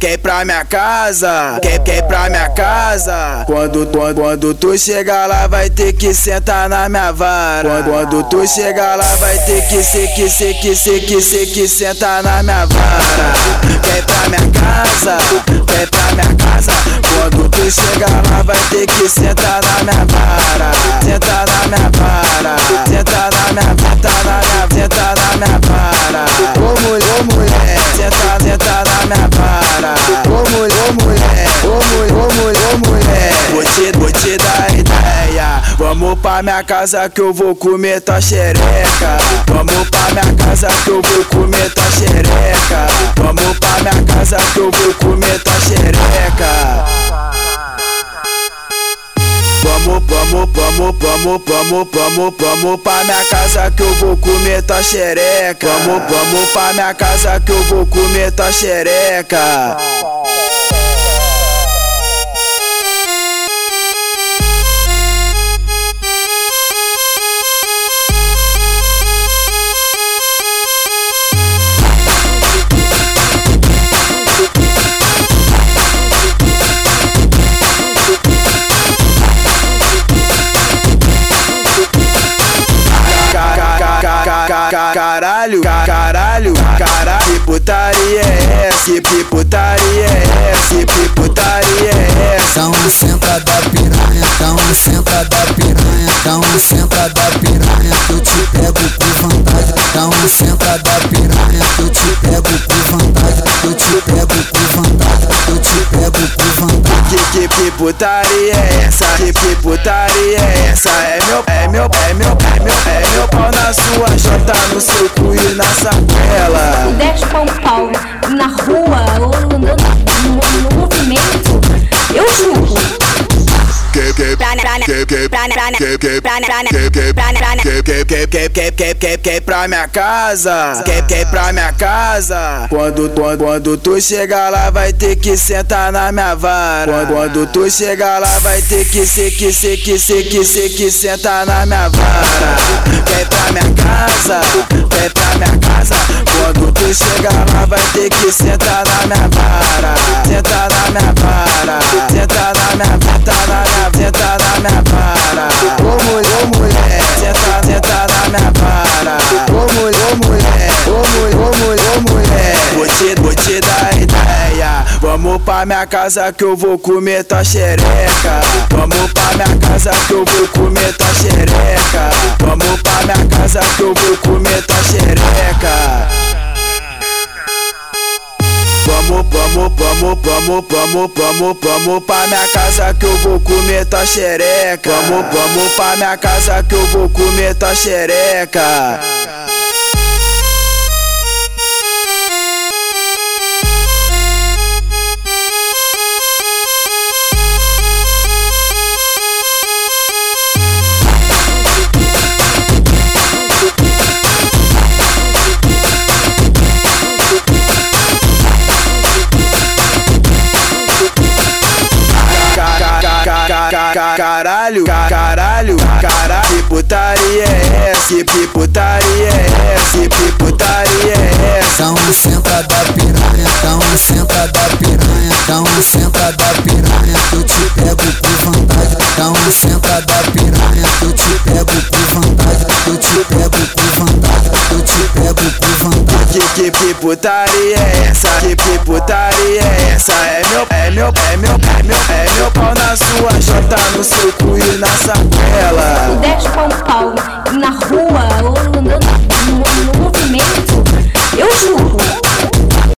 Quer pra minha casa, quer pra minha casa. Quando, quando, quando tu chegar lá, vai ter que sentar na minha vara. Quando, quando tu chegar lá, vai ter que se, que se, que se, que se, que sentar na minha vara. Quer pra minha casa, quer pra minha casa. Quando tu chegar lá, vai ter que sentar na minha vara. Sentar na minha vara, sentar na minha vara minha vara. Ô mulher mulher. Sentar sentar na minha vara. Ô mulher mulher. Ô mulher ô mulher mulher. Vou te, vou te dar ideia. Vamos pra minha casa que eu vou comer tua xereca. Vamos pra minha casa que eu vou comer tua xereca vamos, vamos, vamos, vamos, vamos, pra minha casa que eu vou comer tua xereca. Vamos, vamos pra minha casa que eu vou comer tua xereca. Caralho, caralho, caralho, que putaria é essa? Que putaria é essa? Que putaria é essa? Uma senta da piranha, uma senta da piranha, uma senta da piranha, eu te pego vontade. Dá uma senta da piranha, Que, putaria é essa? Que, que putaria é essa? É meu, é meu, é meu, é meu, é meu pau na sua jota, no seu cu e na sacola. 10 pau pau na rua que pra minha casa? Que que pra minha casa? Quando quando quando tu chegar lá vai ter que sentar na minha vara. Quando, quando tu chegar lá vai ter que ser que ser que ser que ser que sentar na minha vara. Que pra minha casa? Que pra minha casa? Quando tu chegar lá vai ter que sentar na minha vara. Sentar na minha vara. Sentar na minha sentar minha vara. Ô mulher, ô mulher Senta, senta na minha vara. Ô mulher, ô mulher Ô mulher, ô mulher, ô mulher. Vou te, vou te dar ideia. Vamos pra minha casa que eu vou comer tua xereca. Vamos pra minha casa que eu vou comer tua xereca vamos, vamos, vamos, vamos, vamos, pra minha casa que eu vou comer tua xereca. Vamos, vamos pra minha casa que eu vou comer tua xereca. Caralho, caralho, caralho, que putaria é essa? Que putaria é essa? Que putaria é essa? Dá uma senta da piranha, dá uma senta da piranha, dá uma senta da piranha, eu te pego com vontade. Dá uma senta Que, putaria é essa? Que, que putaria é essa? É meu, é meu, é meu, é meu, é meu pau na sua jota, no seu